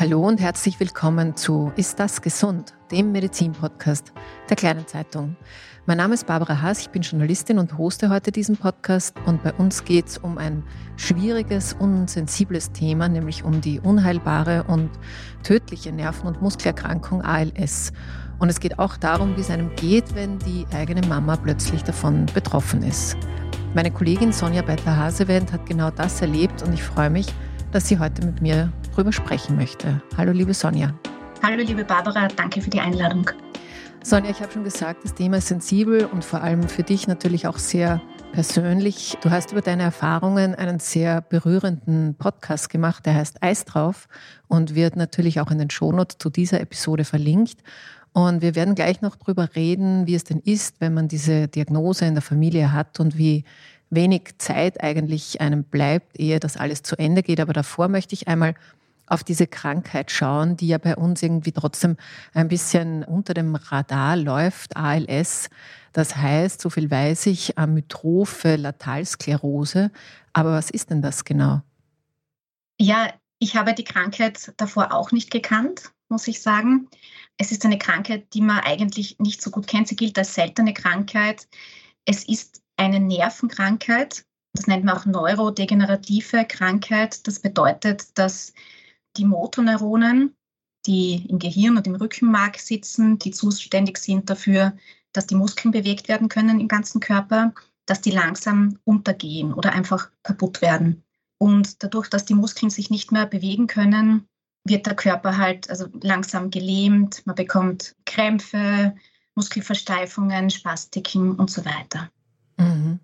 Hallo und herzlich willkommen zu Ist das gesund? dem Medizin-Podcast der Kleinen Zeitung. Mein Name ist Barbara Haas, ich bin Journalistin und hoste heute diesen Podcast und bei uns geht es um ein schwieriges und sensibles Thema, nämlich um die unheilbare und tödliche Nerven- und Muskelerkrankung ALS. Und es geht auch darum, wie es einem geht, wenn die eigene Mama plötzlich davon betroffen ist. Meine Kollegin Sonja Better-Hasewend hat genau das erlebt und ich freue mich, dass sie heute mit mir darüber sprechen möchte. Hallo, liebe Sonja. Hallo, liebe Barbara, danke für die Einladung. Sonja, ich habe schon gesagt, das Thema ist sensibel und vor allem für dich natürlich auch sehr persönlich. Du hast über deine Erfahrungen einen sehr berührenden Podcast gemacht, der heißt Eis drauf und wird natürlich auch in den Shownotes zu dieser Episode verlinkt. Und wir werden gleich noch darüber reden, wie es denn ist, wenn man diese Diagnose in der Familie hat und wie wenig Zeit eigentlich einem bleibt, ehe das alles zu Ende geht. Aber davor möchte ich einmal auf diese Krankheit schauen, die ja bei uns irgendwie trotzdem ein bisschen unter dem Radar läuft, ALS. Das heißt, so viel weiß ich, Amyotrophe Latalsklerose. Aber was ist denn das genau? Ja, ich habe die Krankheit davor auch nicht gekannt, muss ich sagen. Es ist eine Krankheit, die man eigentlich nicht so gut kennt. Sie gilt als seltene Krankheit. Es ist eine Nervenkrankheit. Das nennt man auch neurodegenerative Krankheit. Das bedeutet, dass die Motorneuronen, die im Gehirn und im Rückenmark sitzen, die zuständig sind dafür, dass die Muskeln bewegt werden können im ganzen Körper, dass die langsam untergehen oder einfach kaputt werden. Und dadurch, dass die Muskeln sich nicht mehr bewegen können, wird der Körper halt also langsam gelähmt, man bekommt Krämpfe, Muskelversteifungen, Spastiken und so weiter. Mhm.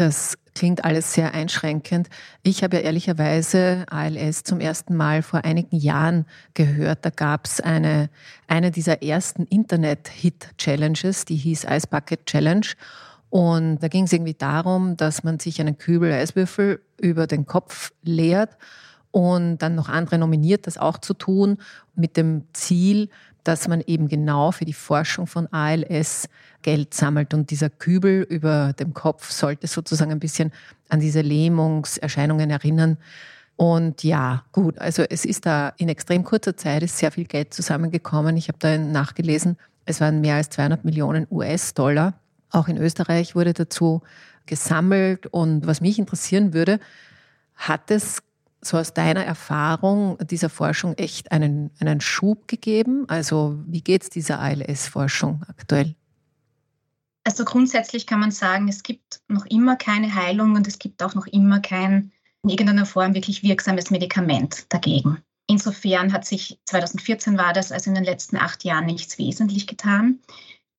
Das klingt alles sehr einschränkend. Ich habe ja ehrlicherweise ALS zum ersten Mal vor einigen Jahren gehört. Da gab es eine, eine dieser ersten Internet-Hit-Challenges, die hieß Ice Bucket Challenge. Und da ging es irgendwie darum, dass man sich einen Kübel Eiswürfel über den Kopf leert und dann noch andere nominiert, das auch zu tun, mit dem Ziel, dass man eben genau für die Forschung von ALS Geld sammelt. Und dieser Kübel über dem Kopf sollte sozusagen ein bisschen an diese Lähmungserscheinungen erinnern. Und ja, gut, also es ist da in extrem kurzer Zeit ist sehr viel Geld zusammengekommen. Ich habe da nachgelesen, es waren mehr als 200 Millionen US-Dollar. Auch in Österreich wurde dazu gesammelt. Und was mich interessieren würde, hat es so aus deiner Erfahrung dieser Forschung echt einen, einen Schub gegeben? Also wie geht es dieser ALS-Forschung aktuell? Also grundsätzlich kann man sagen, es gibt noch immer keine Heilung und es gibt auch noch immer kein in irgendeiner Form wirklich wirksames Medikament dagegen. Insofern hat sich 2014 war das, also in den letzten acht Jahren nichts wesentlich getan.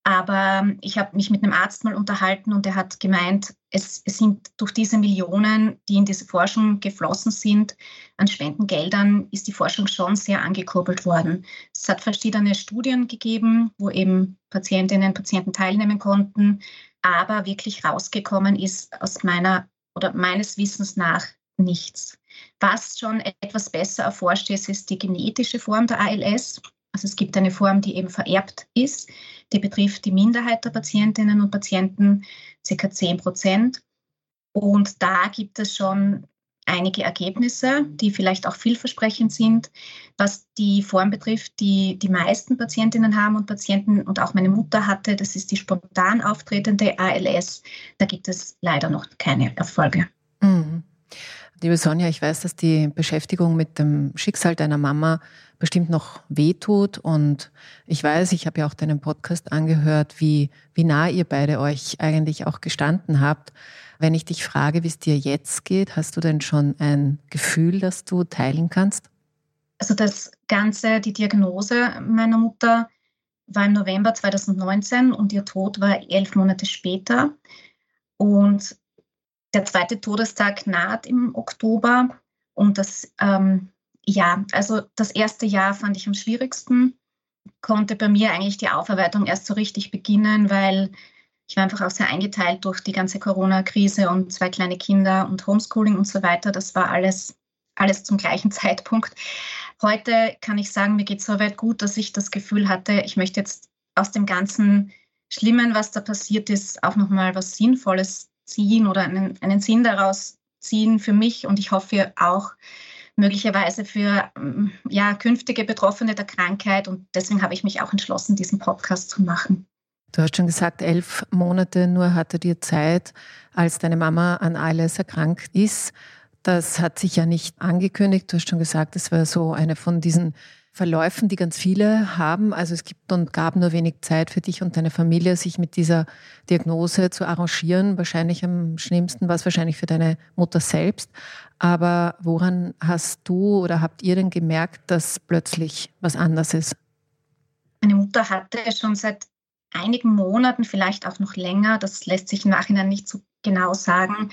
Aber ich habe mich mit einem Arzt mal unterhalten und er hat gemeint, es, es, sind durch diese Millionen, die in diese Forschung geflossen sind, an Spendengeldern, ist die Forschung schon sehr angekurbelt worden. Es hat verschiedene Studien gegeben, wo eben Patientinnen und Patienten teilnehmen konnten, aber wirklich rausgekommen ist aus meiner oder meines Wissens nach nichts. Was schon etwas besser erforscht ist, ist die genetische Form der ALS. Also es gibt eine Form, die eben vererbt ist. Die betrifft die Minderheit der Patientinnen und Patienten, circa 10 Prozent. Und da gibt es schon einige Ergebnisse, die vielleicht auch vielversprechend sind. Was die Form betrifft, die die meisten Patientinnen haben und Patienten und auch meine Mutter hatte, das ist die spontan auftretende ALS. Da gibt es leider noch keine Erfolge. Mhm. Liebe Sonja, ich weiß, dass die Beschäftigung mit dem Schicksal deiner Mama bestimmt noch wehtut. Und ich weiß, ich habe ja auch deinen Podcast angehört, wie, wie nah ihr beide euch eigentlich auch gestanden habt. Wenn ich dich frage, wie es dir jetzt geht, hast du denn schon ein Gefühl, das du teilen kannst? Also das Ganze, die Diagnose meiner Mutter war im November 2019 und ihr Tod war elf Monate später. Und der zweite Todestag naht im Oktober und das, ähm, ja, also das erste Jahr fand ich am schwierigsten, konnte bei mir eigentlich die Aufarbeitung erst so richtig beginnen, weil ich war einfach auch sehr eingeteilt durch die ganze Corona-Krise und zwei kleine Kinder und Homeschooling und so weiter. Das war alles, alles zum gleichen Zeitpunkt. Heute kann ich sagen, mir geht es so weit gut, dass ich das Gefühl hatte, ich möchte jetzt aus dem ganzen Schlimmen, was da passiert ist, auch nochmal was Sinnvolles ziehen oder einen, einen Sinn daraus ziehen für mich und ich hoffe auch möglicherweise für ähm, ja, künftige Betroffene der Krankheit. Und deswegen habe ich mich auch entschlossen, diesen Podcast zu machen. Du hast schon gesagt, elf Monate nur hatte dir Zeit, als deine Mama an ALS erkrankt ist. Das hat sich ja nicht angekündigt. Du hast schon gesagt, es war so eine von diesen Verläufen, die ganz viele haben. Also es gibt und gab nur wenig Zeit für dich und deine Familie, sich mit dieser Diagnose zu arrangieren. Wahrscheinlich am schlimmsten war es wahrscheinlich für deine Mutter selbst. Aber woran hast du oder habt ihr denn gemerkt, dass plötzlich was anders ist? Meine Mutter hatte schon seit einigen Monaten, vielleicht auch noch länger, das lässt sich im Nachhinein nicht so genau sagen,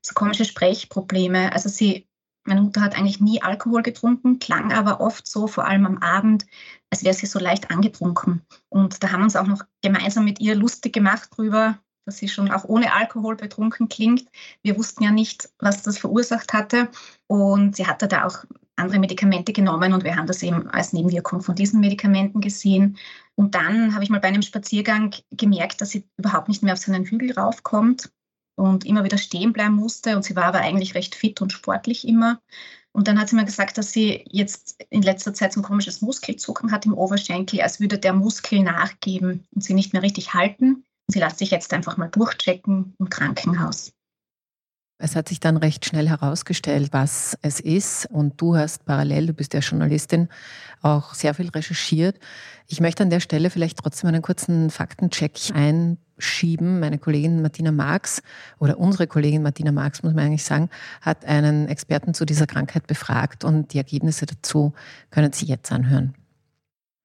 so komische Sprechprobleme. Also sie, meine Mutter hat eigentlich nie Alkohol getrunken, klang aber oft so, vor allem am Abend, als wäre sie so leicht angetrunken. Und da haben wir uns auch noch gemeinsam mit ihr lustig gemacht drüber, dass sie schon auch ohne Alkohol betrunken klingt. Wir wussten ja nicht, was das verursacht hatte. Und sie hatte da auch andere Medikamente genommen und wir haben das eben als Nebenwirkung von diesen Medikamenten gesehen. Und dann habe ich mal bei einem Spaziergang gemerkt, dass sie überhaupt nicht mehr auf seinen Hügel raufkommt und immer wieder stehen bleiben musste. Und sie war aber eigentlich recht fit und sportlich immer. Und dann hat sie mir gesagt, dass sie jetzt in letzter Zeit so ein komisches Muskelzucken hat im Oberschenkel, als würde der Muskel nachgeben und sie nicht mehr richtig halten. Sie lässt sich jetzt einfach mal durchchecken im Krankenhaus. Es hat sich dann recht schnell herausgestellt, was es ist. Und du hast parallel, du bist ja Journalistin, auch sehr viel recherchiert. Ich möchte an der Stelle vielleicht trotzdem einen kurzen Faktencheck einschieben. Meine Kollegin Martina Marx oder unsere Kollegin Martina Marx, muss man eigentlich sagen, hat einen Experten zu dieser Krankheit befragt und die Ergebnisse dazu können Sie jetzt anhören.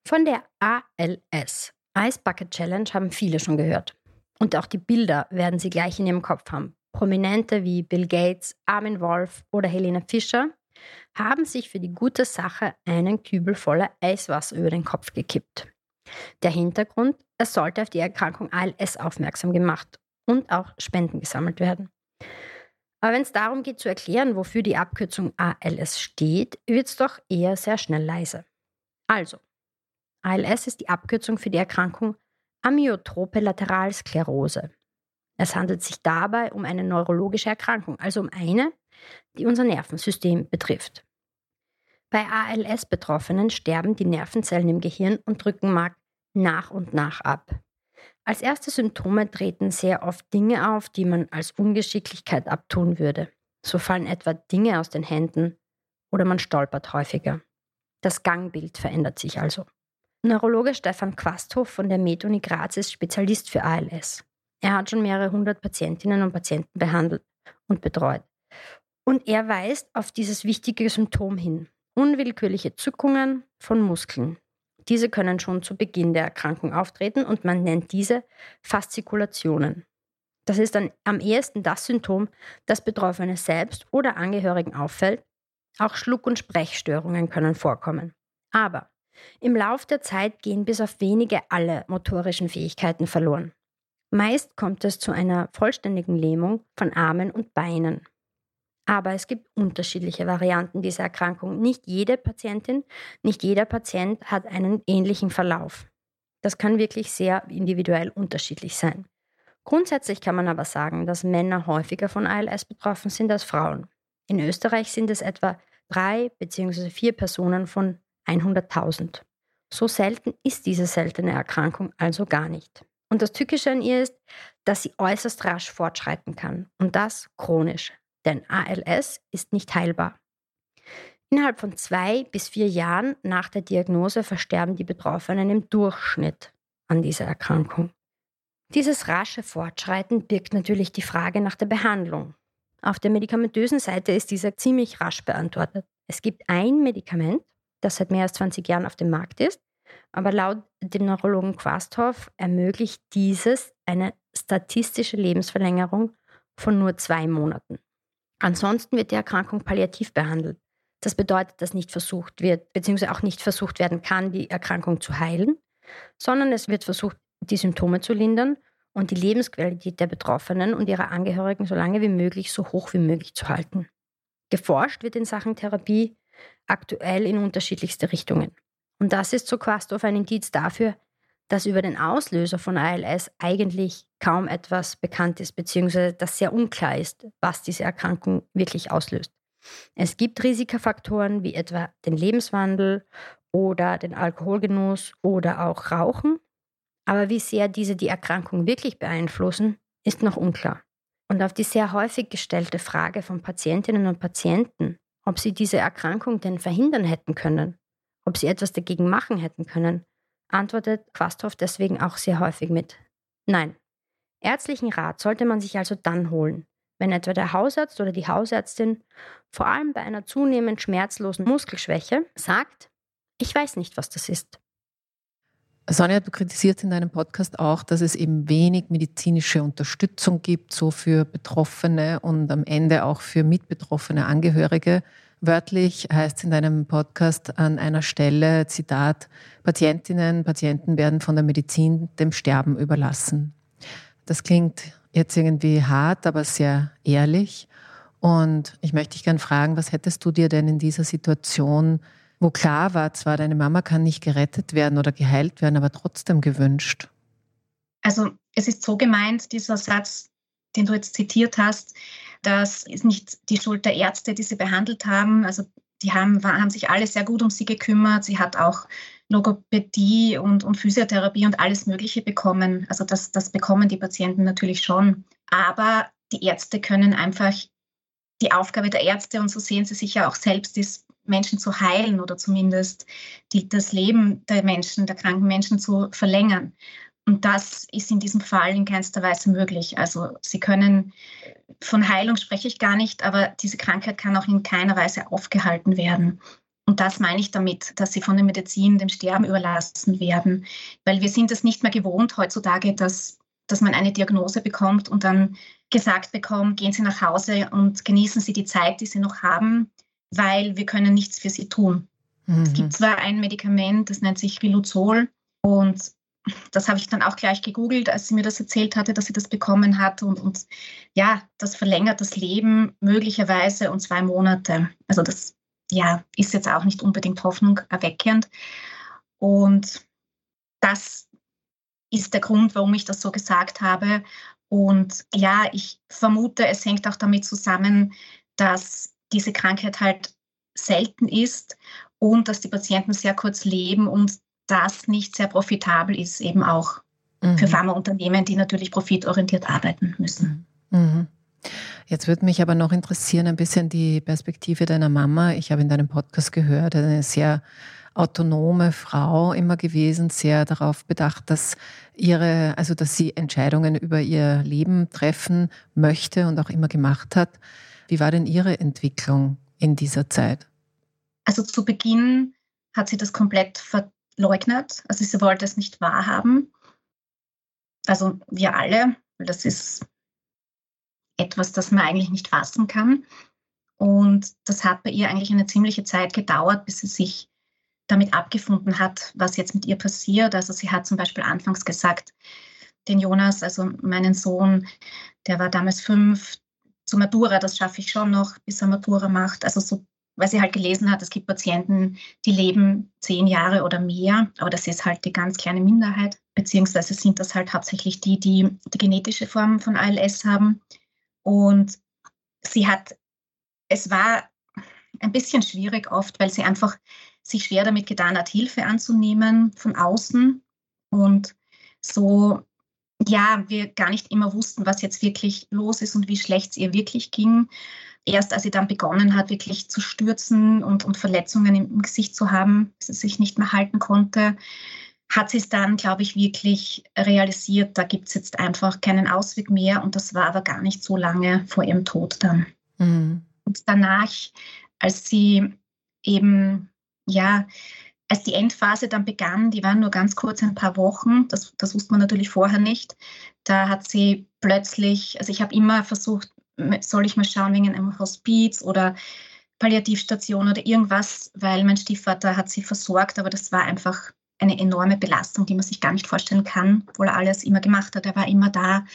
Von der ALS, Ice Bucket Challenge, haben viele schon gehört. Und auch die Bilder werden Sie gleich in Ihrem Kopf haben. Prominente wie Bill Gates, Armin Wolf oder Helene Fischer haben sich für die gute Sache einen Kübel voller Eiswasser über den Kopf gekippt. Der Hintergrund, es sollte auf die Erkrankung ALS aufmerksam gemacht und auch Spenden gesammelt werden. Aber wenn es darum geht zu erklären, wofür die Abkürzung ALS steht, wird es doch eher sehr schnell leise. Also, ALS ist die Abkürzung für die Erkrankung Amyotrope Lateralsklerose. Es handelt sich dabei um eine neurologische Erkrankung, also um eine, die unser Nervensystem betrifft. Bei ALS-Betroffenen sterben die Nervenzellen im Gehirn und Rückenmark nach und nach ab. Als erste Symptome treten sehr oft Dinge auf, die man als Ungeschicklichkeit abtun würde. So fallen etwa Dinge aus den Händen oder man stolpert häufiger. Das Gangbild verändert sich also. Neurologe Stefan Quasthoff von der MedUni Graz ist Spezialist für ALS. Er hat schon mehrere hundert Patientinnen und Patienten behandelt und betreut. Und er weist auf dieses wichtige Symptom hin. Unwillkürliche Zuckungen von Muskeln. Diese können schon zu Beginn der Erkrankung auftreten und man nennt diese Faszikulationen. Das ist dann am ehesten das Symptom, das Betroffene selbst oder Angehörigen auffällt. Auch Schluck- und Sprechstörungen können vorkommen. Aber im Lauf der Zeit gehen bis auf wenige alle motorischen Fähigkeiten verloren. Meist kommt es zu einer vollständigen Lähmung von Armen und Beinen. Aber es gibt unterschiedliche Varianten dieser Erkrankung. Nicht jede Patientin, nicht jeder Patient hat einen ähnlichen Verlauf. Das kann wirklich sehr individuell unterschiedlich sein. Grundsätzlich kann man aber sagen, dass Männer häufiger von ALS betroffen sind als Frauen. In Österreich sind es etwa drei bzw. vier Personen von 100.000. So selten ist diese seltene Erkrankung also gar nicht. Und das Tückische an ihr ist, dass sie äußerst rasch fortschreiten kann. Und das chronisch. Denn ALS ist nicht heilbar. Innerhalb von zwei bis vier Jahren nach der Diagnose versterben die Betroffenen im Durchschnitt an dieser Erkrankung. Dieses rasche Fortschreiten birgt natürlich die Frage nach der Behandlung. Auf der medikamentösen Seite ist dieser ziemlich rasch beantwortet. Es gibt ein Medikament, das seit mehr als 20 Jahren auf dem Markt ist, aber laut dem Neurologen Quasthoff ermöglicht dieses eine statistische Lebensverlängerung von nur zwei Monaten. Ansonsten wird die Erkrankung palliativ behandelt. Das bedeutet, dass nicht versucht wird, beziehungsweise auch nicht versucht werden kann, die Erkrankung zu heilen, sondern es wird versucht, die Symptome zu lindern und die Lebensqualität der Betroffenen und ihrer Angehörigen so lange wie möglich, so hoch wie möglich zu halten. Geforscht wird in Sachen Therapie aktuell in unterschiedlichste Richtungen. Und das ist so Quasthoff ein Indiz dafür, dass über den Auslöser von ALS eigentlich kaum etwas bekannt ist, beziehungsweise dass sehr unklar ist, was diese Erkrankung wirklich auslöst. Es gibt Risikofaktoren wie etwa den Lebenswandel oder den Alkoholgenuss oder auch Rauchen. Aber wie sehr diese die Erkrankung wirklich beeinflussen, ist noch unklar. Und auf die sehr häufig gestellte Frage von Patientinnen und Patienten, ob sie diese Erkrankung denn verhindern hätten können, ob sie etwas dagegen machen hätten können, antwortet Quasthoff deswegen auch sehr häufig mit Nein. Ärztlichen Rat sollte man sich also dann holen, wenn etwa der Hausarzt oder die Hausärztin, vor allem bei einer zunehmend schmerzlosen Muskelschwäche, sagt, ich weiß nicht, was das ist. Sonja, du kritisierst in deinem Podcast auch, dass es eben wenig medizinische Unterstützung gibt, so für Betroffene und am Ende auch für mitbetroffene Angehörige. Wörtlich heißt es in deinem Podcast an einer Stelle, Zitat, Patientinnen, Patienten werden von der Medizin dem Sterben überlassen. Das klingt jetzt irgendwie hart, aber sehr ehrlich. Und ich möchte dich gerne fragen, was hättest du dir denn in dieser Situation wo klar war, zwar deine Mama kann nicht gerettet werden oder geheilt werden, aber trotzdem gewünscht? Also es ist so gemeint, dieser Satz, den du jetzt zitiert hast, das ist nicht die Schuld der Ärzte, die sie behandelt haben. Also die haben, haben sich alle sehr gut um sie gekümmert. Sie hat auch Logopädie und, und Physiotherapie und alles Mögliche bekommen. Also das, das bekommen die Patienten natürlich schon. Aber die Ärzte können einfach die Aufgabe der Ärzte, und so sehen sie sich ja auch selbst, ist Menschen zu heilen oder zumindest die, das Leben der Menschen, der kranken Menschen zu verlängern. Und das ist in diesem Fall in keinster Weise möglich. Also sie können, von Heilung spreche ich gar nicht, aber diese Krankheit kann auch in keiner Weise aufgehalten werden. Und das meine ich damit, dass sie von der Medizin dem Sterben überlassen werden. Weil wir sind es nicht mehr gewohnt heutzutage, dass, dass man eine Diagnose bekommt und dann gesagt bekommt, gehen Sie nach Hause und genießen Sie die Zeit, die Sie noch haben weil wir können nichts für sie tun. Mhm. Es gibt zwar ein Medikament, das nennt sich Riluzol und das habe ich dann auch gleich gegoogelt, als sie mir das erzählt hatte, dass sie das bekommen hat. Und, und ja, das verlängert das Leben möglicherweise um zwei Monate. Also das ja, ist jetzt auch nicht unbedingt Hoffnung erweckend. Und das ist der Grund, warum ich das so gesagt habe. Und ja, ich vermute, es hängt auch damit zusammen, dass diese Krankheit halt selten ist und dass die Patienten sehr kurz leben und das nicht sehr profitabel ist, eben auch mhm. für Pharmaunternehmen, die natürlich profitorientiert arbeiten müssen. Mhm. Jetzt würde mich aber noch interessieren, ein bisschen die Perspektive deiner Mama. Ich habe in deinem Podcast gehört, eine sehr autonome Frau immer gewesen, sehr darauf bedacht, dass ihre, also dass sie Entscheidungen über ihr Leben treffen möchte und auch immer gemacht hat. Wie war denn Ihre Entwicklung in dieser Zeit? Also zu Beginn hat sie das komplett verleugnet. Also sie wollte es nicht wahrhaben. Also wir alle, weil das ist etwas, das man eigentlich nicht fassen kann. Und das hat bei ihr eigentlich eine ziemliche Zeit gedauert, bis sie sich damit abgefunden hat, was jetzt mit ihr passiert. Also sie hat zum Beispiel anfangs gesagt, den Jonas, also meinen Sohn, der war damals fünf, zur Matura, das schaffe ich schon noch, bis er Matura macht. Also so, weil sie halt gelesen hat, es gibt Patienten, die leben zehn Jahre oder mehr, aber das ist halt die ganz kleine Minderheit, beziehungsweise sind das halt hauptsächlich die, die die genetische Form von ALS haben. Und sie hat, es war ein bisschen schwierig oft, weil sie einfach sich schwer damit getan hat, Hilfe anzunehmen von außen und so ja, wir gar nicht immer wussten, was jetzt wirklich los ist und wie schlecht es ihr wirklich ging. Erst als sie dann begonnen hat, wirklich zu stürzen und, und Verletzungen im Gesicht zu haben, dass sie sich nicht mehr halten konnte, hat sie es dann, glaube ich, wirklich realisiert, da gibt es jetzt einfach keinen Ausweg mehr. Und das war aber gar nicht so lange vor ihrem Tod dann. Mhm. Und danach, als sie eben, ja, als die Endphase dann begann, die waren nur ganz kurz ein paar Wochen, das, das wusste man natürlich vorher nicht, da hat sie plötzlich, also ich habe immer versucht, soll ich mal schauen wegen einem Hospiz oder Palliativstation oder irgendwas, weil mein Stiefvater hat sie versorgt, aber das war einfach eine enorme Belastung, die man sich gar nicht vorstellen kann, obwohl er alles immer gemacht hat. Er war immer da,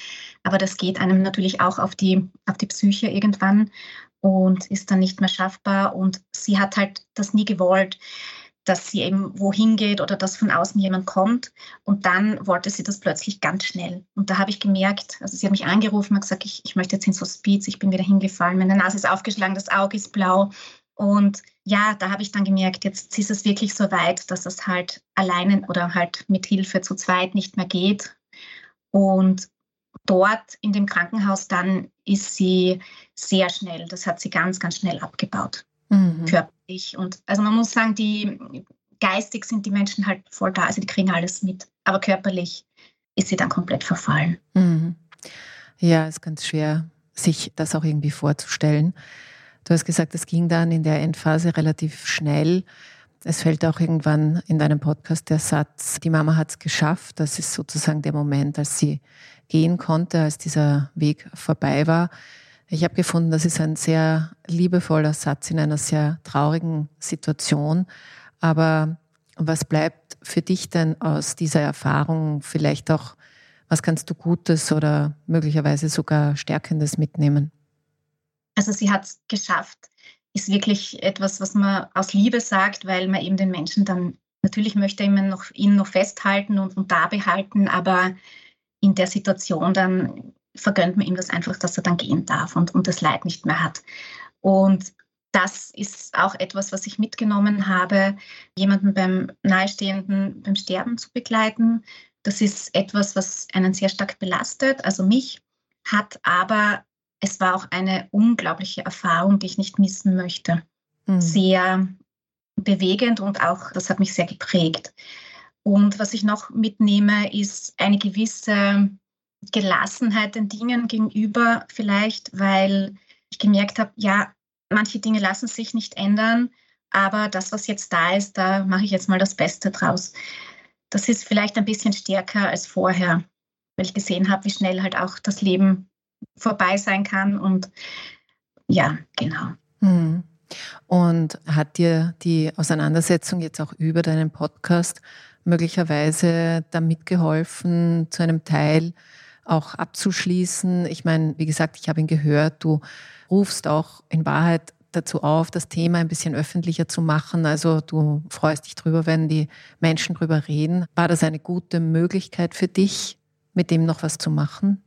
aber das geht einem natürlich auch auf die, auf die Psyche irgendwann und ist dann nicht mehr schaffbar. Und sie hat halt das nie gewollt dass sie eben wohin geht oder dass von außen jemand kommt. Und dann wollte sie das plötzlich ganz schnell. Und da habe ich gemerkt, also sie hat mich angerufen, hat gesagt, ich, ich möchte jetzt ins Hospiz, ich bin wieder hingefallen, meine Nase ist aufgeschlagen, das Auge ist blau. Und ja, da habe ich dann gemerkt, jetzt ist es wirklich so weit, dass es halt alleine oder halt mit Hilfe zu zweit nicht mehr geht. Und dort in dem Krankenhaus dann ist sie sehr schnell, das hat sie ganz, ganz schnell abgebaut, mhm. körperlich. Und also man muss sagen, die geistig sind die Menschen halt voll da, also die kriegen alles mit, aber körperlich ist sie dann komplett verfallen. Mhm. Ja, ist ganz schwer, sich das auch irgendwie vorzustellen. Du hast gesagt, es ging dann in der Endphase relativ schnell. Es fällt auch irgendwann in deinem Podcast der Satz, die Mama hat es geschafft. Das ist sozusagen der Moment, als sie gehen konnte, als dieser Weg vorbei war. Ich habe gefunden, das ist ein sehr liebevoller Satz in einer sehr traurigen Situation. Aber was bleibt für dich denn aus dieser Erfahrung? Vielleicht auch, was kannst du Gutes oder möglicherweise sogar Stärkendes mitnehmen? Also sie hat es geschafft, ist wirklich etwas, was man aus Liebe sagt, weil man eben den Menschen dann, natürlich möchte immer noch, ihn noch festhalten und, und da behalten, aber in der Situation dann vergönnt man ihm das einfach, dass er dann gehen darf und, und das Leid nicht mehr hat. Und das ist auch etwas, was ich mitgenommen habe, jemanden beim Nahestehenden beim Sterben zu begleiten. Das ist etwas, was einen sehr stark belastet, also mich, hat aber es war auch eine unglaubliche Erfahrung, die ich nicht missen möchte. Mhm. Sehr bewegend und auch, das hat mich sehr geprägt. Und was ich noch mitnehme, ist eine gewisse Gelassenheit den Dingen gegenüber, vielleicht, weil ich gemerkt habe, ja, manche Dinge lassen sich nicht ändern, aber das, was jetzt da ist, da mache ich jetzt mal das Beste draus. Das ist vielleicht ein bisschen stärker als vorher, weil ich gesehen habe, wie schnell halt auch das Leben vorbei sein kann. Und ja, genau. Hm. Und hat dir die Auseinandersetzung jetzt auch über deinen Podcast möglicherweise damit geholfen, zu einem Teil auch abzuschließen? Ich meine, wie gesagt, ich habe ihn gehört, du rufst auch in Wahrheit dazu auf, das Thema ein bisschen öffentlicher zu machen. Also du freust dich drüber, wenn die Menschen drüber reden. War das eine gute Möglichkeit für dich, mit dem noch was zu machen?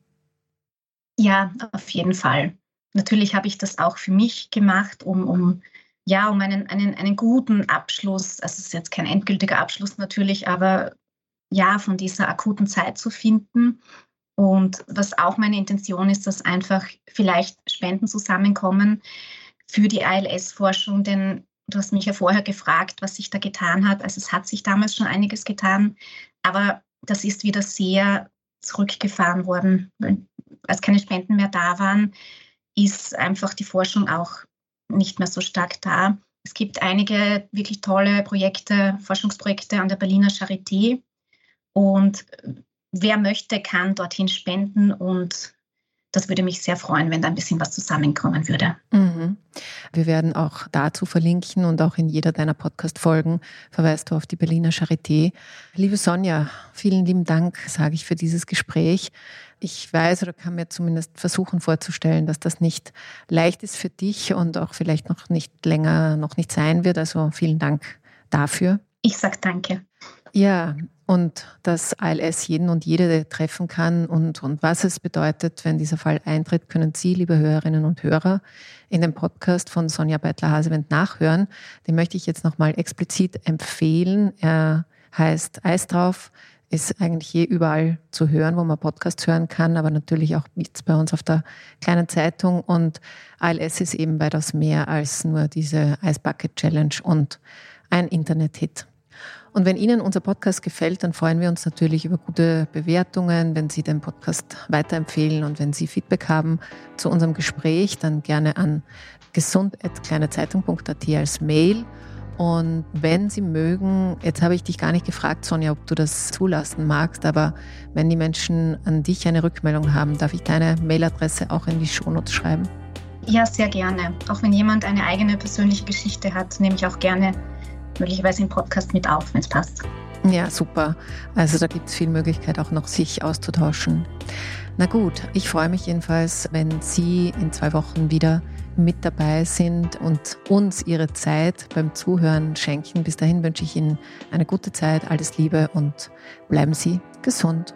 Ja, auf jeden Fall. Natürlich habe ich das auch für mich gemacht, um, um ja, um einen, einen, einen guten Abschluss, also es ist jetzt kein endgültiger Abschluss natürlich, aber ja, von dieser akuten Zeit zu finden. Und was auch meine Intention ist, dass einfach vielleicht Spenden zusammenkommen für die ALS-Forschung, denn du hast mich ja vorher gefragt, was sich da getan hat. Also es hat sich damals schon einiges getan, aber das ist wieder sehr zurückgefahren worden als keine Spenden mehr da waren, ist einfach die Forschung auch nicht mehr so stark da. Es gibt einige wirklich tolle Projekte, Forschungsprojekte an der Berliner Charité. Und wer möchte, kann dorthin spenden und das würde mich sehr freuen, wenn da ein bisschen was zusammenkommen würde. Mhm. Wir werden auch dazu verlinken und auch in jeder deiner Podcast-Folgen verweist du auf die Berliner Charité. Liebe Sonja, vielen lieben Dank, sage ich, für dieses Gespräch. Ich weiß oder kann mir zumindest versuchen vorzustellen, dass das nicht leicht ist für dich und auch vielleicht noch nicht länger noch nicht sein wird. Also vielen Dank dafür. Ich sage danke. Ja, und dass ALS jeden und jede treffen kann und, und was es bedeutet, wenn dieser Fall eintritt, können Sie, liebe Hörerinnen und Hörer, in dem Podcast von Sonja Beitler-Hasewend nachhören. Den möchte ich jetzt nochmal explizit empfehlen. Er heißt Eis drauf, ist eigentlich je überall zu hören, wo man Podcasts hören kann, aber natürlich auch jetzt bei uns auf der kleinen Zeitung. Und ALS ist eben weitaus mehr als nur diese Ice Bucket Challenge und ein Internet-Hit. Und wenn Ihnen unser Podcast gefällt, dann freuen wir uns natürlich über gute Bewertungen, wenn Sie den Podcast weiterempfehlen und wenn Sie Feedback haben zu unserem Gespräch, dann gerne an gesund.kleinezeitung.at als Mail. Und wenn Sie mögen, jetzt habe ich dich gar nicht gefragt, Sonja, ob du das zulassen magst, aber wenn die Menschen an dich eine Rückmeldung haben, darf ich deine Mailadresse auch in die Shownotes schreiben? Ja, sehr gerne. Auch wenn jemand eine eigene persönliche Geschichte hat, nehme ich auch gerne möglicherweise im Podcast mit auf, wenn es passt. Ja, super. Also da gibt es viel Möglichkeit auch noch, sich auszutauschen. Na gut, ich freue mich jedenfalls, wenn Sie in zwei Wochen wieder mit dabei sind und uns ihre Zeit beim Zuhören schenken. Bis dahin wünsche ich Ihnen eine gute Zeit, alles Liebe und bleiben Sie gesund.